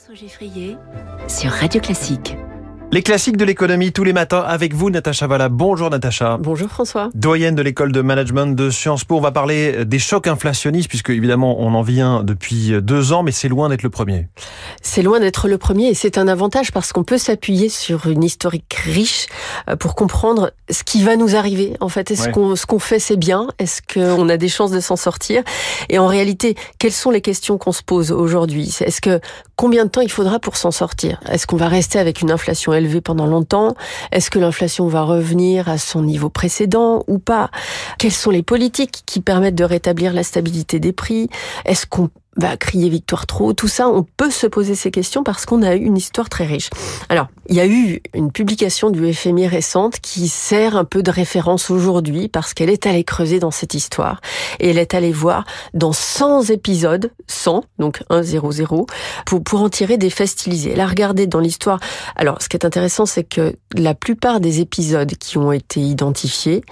François Geffrier sur Radio Classique. Les classiques de l'économie tous les matins avec vous, Natacha Valla. Bonjour Natacha. Bonjour François. Doyenne de l'école de management de Sciences Po. On va parler des chocs inflationnistes puisque évidemment on en vient depuis deux ans, mais c'est loin d'être le premier. C'est loin d'être le premier et c'est un avantage parce qu'on peut s'appuyer sur une historique riche euh, pour comprendre ce qui va nous arriver. En fait, est-ce Ouais. qu'on ce qu'on fait c'est bien? Est-ce qu'on a des chances de s'en sortir? Et en réalité, quelles sont les questions qu'on se pose aujourd'hui? Est-ce que combien de temps il faudra pour s'en sortir? Est-ce qu'on va rester avec une inflation élevée pendant longtemps. Est-ce que l'inflation va revenir à son niveau précédent ou pas? Quelles sont les politiques qui permettent de rétablir la stabilité des prix? Est-ce qu'on va crier victoire trop Tout ça, on peut se poser ces questions parce qu'on a eu une histoire très riche. Alors, il y a eu une publication du FMI récente qui sert un peu de référence aujourd'hui parce qu'elle est allée creuser dans cette histoire et elle est allée voir dans 100 épisodes, 100, donc 1, 0, 0, pour, pour en tirer des faits stylisés. Elle a regardé dans l'histoire. Alors, ce qui est intéressant, c'est que la plupart des épisodes qui ont été identifiés,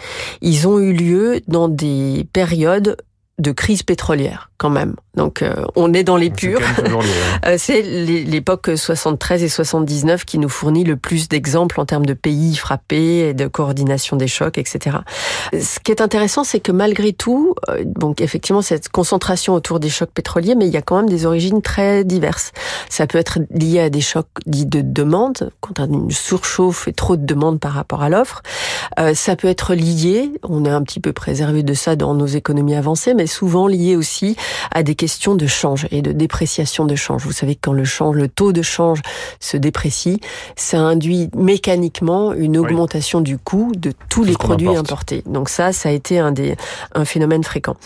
ils ont eu lieu dans des périodes de crise pétrolière, quand même. Donc, euh, on est dans les C'est purs. ouais. Euh, C'est l'é- l'époque 73 et 79 qui nous fournit le plus d'exemples en termes de pays frappés, et de coordination des chocs, etc. Ce qui est intéressant, c'est que malgré tout, euh, donc effectivement cette concentration autour des chocs pétroliers, mais il y a quand même des origines très diverses. Ça peut être lié à des chocs dits de demande, quand on a une surchauffe et trop de demande par rapport à l'offre. Euh, ça peut être lié, on est un petit peu préservé de ça dans nos économies avancées, mais souvent lié aussi à des questions de change et de dépréciation de change. Vous savez que quand le change, le taux de change se déprécie, ça induit mécaniquement une augmentation du coût de tous les produits importe. importés. Donc ça, ça a été un des un phénomène fréquent.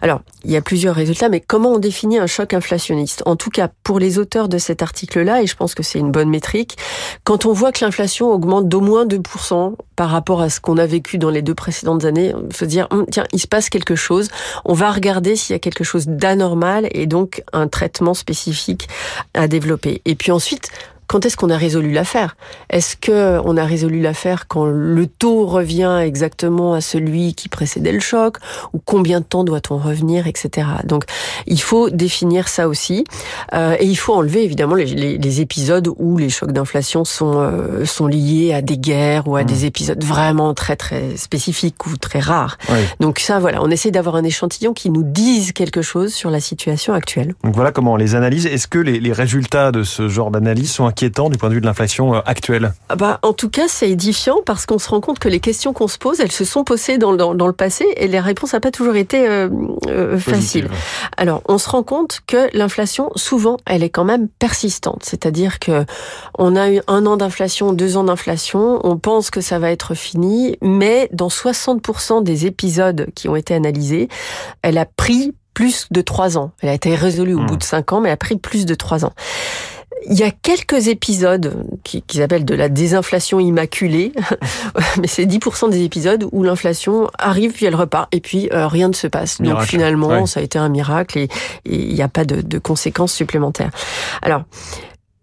Alors, il y a plusieurs résultats, mais comment on définit un choc inflationniste? En tout cas, pour les auteurs de cet article-là, et je pense que c'est une bonne métrique, quand on voit que l'inflation augmente d'au moins 2% par rapport à ce qu'on a vécu dans les deux précédentes années, on se dire, Hum, tiens, il se passe quelque chose, on va regarder s'il y a quelque chose d'anormal et donc un traitement spécifique à développer. Et puis ensuite, quand est-ce qu'on a résolu l'affaire? Est-ce que on a résolu l'affaire quand le taux revient exactement à celui qui précédait le choc? Ou combien de temps doit-on revenir, etc. Donc il faut définir ça aussi Euh, et il faut enlever évidemment les, les- les épisodes où les chocs d'inflation sont euh, sont liés à des guerres ou à Mmh. des épisodes vraiment très très spécifiques ou très rares. Donc ça voilà, on essaie d'avoir un échantillon qui nous dise quelque chose sur la situation actuelle. Donc voilà comment on les analyse. Est-ce que les, les résultats de ce genre d'analyse sont inquiétants du point de vue de l'inflation euh, actuelle Ah Bah, en tout cas, c'est édifiant parce qu'on se rend compte que les questions qu'on se pose, elles se sont posées dans, dans, dans le passé et les réponses n'ont pas toujours été euh, euh, faciles. Alors, on se rend compte que l'inflation, souvent, elle est quand même persistante. C'est-à-dire que on a eu un an d'inflation, deux ans d'inflation, on pense que ça va être fini, mais dans 60% des épisodes qui ont été analysés, elle a pris plus de trois ans. Elle a été résolue au Hmm. bout de cinq ans, mais elle a pris plus de trois ans. Il y a quelques épisodes qui- qu'ils appellent de la désinflation immaculée, mais c'est 10% des épisodes où l'inflation arrive puis elle repart et puis euh, rien ne se passe. Donc finalement, Ouais. ça a été un miracle et et il n'y a pas de, de conséquences supplémentaires. Alors,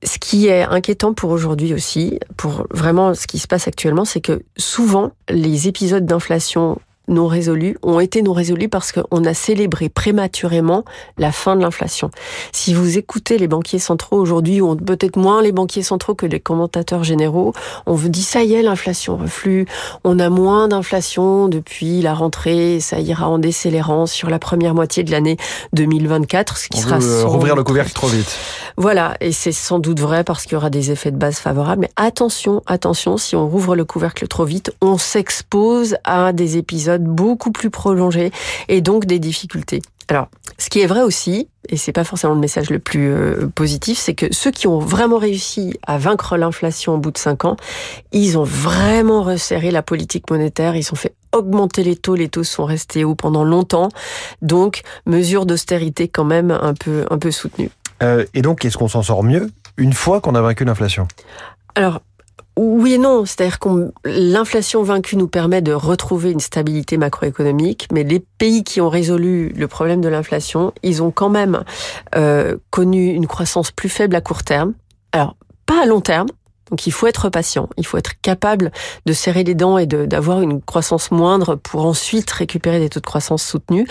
ce qui est inquiétant pour aujourd'hui aussi, pour vraiment ce qui se passe actuellement, c'est que souvent les épisodes d'inflation non résolus ont été non résolus parce qu'on a célébré prématurément la fin de l'inflation. Si vous écoutez les banquiers centraux aujourd'hui, ou peut-être moins les banquiers centraux que les commentateurs généraux, on vous dit ça y est, l'inflation reflue, on a moins d'inflation depuis la rentrée, ça ira en décélérant sur la première moitié de l'année 2024, ce qui On sera veut euh, rouvrir le couvercle trop vite. voilà, et c'est sans doute vrai parce qu'il y aura des effets de base favorables. Mais attention, attention, si on rouvre le couvercle trop vite, on s'expose à des épisodes beaucoup plus prolongés et donc des difficultés. Alors, ce qui est vrai aussi, et c'est pas forcément le message le plus euh, positif, c'est que ceux qui ont vraiment réussi à vaincre l'inflation au bout de cinq ans, ils ont vraiment resserré la politique monétaire, ils ont fait augmenter les taux, les taux sont restés hauts pendant longtemps, donc mesures d'austérité quand même un peu un peu soutenues. Euh, et donc, est-ce qu'on s'en sort mieux une fois qu'on a vaincu l'inflation? Alors, oui et non. C'est-à-dire que l'inflation vaincue nous permet de retrouver une stabilité macroéconomique, mais les pays qui ont résolu le problème de l'inflation, ils ont quand même euh, connu une croissance plus faible à court terme. Alors, pas à long terme. Donc il faut être patient, il faut être capable de serrer les dents et d'avoir une croissance moindre pour ensuite récupérer des taux de croissance soutenus.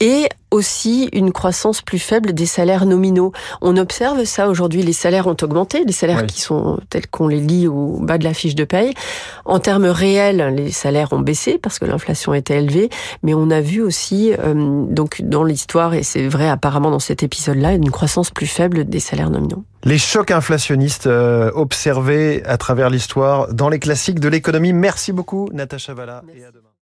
et aussi une croissance plus faible des salaires nominaux. On observe ça aujourd'hui. Les salaires ont augmenté, les salaires qui sont tels qu'on les lit au bas de la fiche de paye. En termes réels, les salaires ont baissé parce que l'inflation était élevée, mais on a vu aussi, euh, donc dans l'histoire, et c'est vrai apparemment dans cet épisode-là, une croissance plus faible des salaires nominaux. Les chocs inflationnistes euh, observés à travers l'histoire dans les classiques de l'économie. Merci beaucoup, Natacha Valla. Et à demain.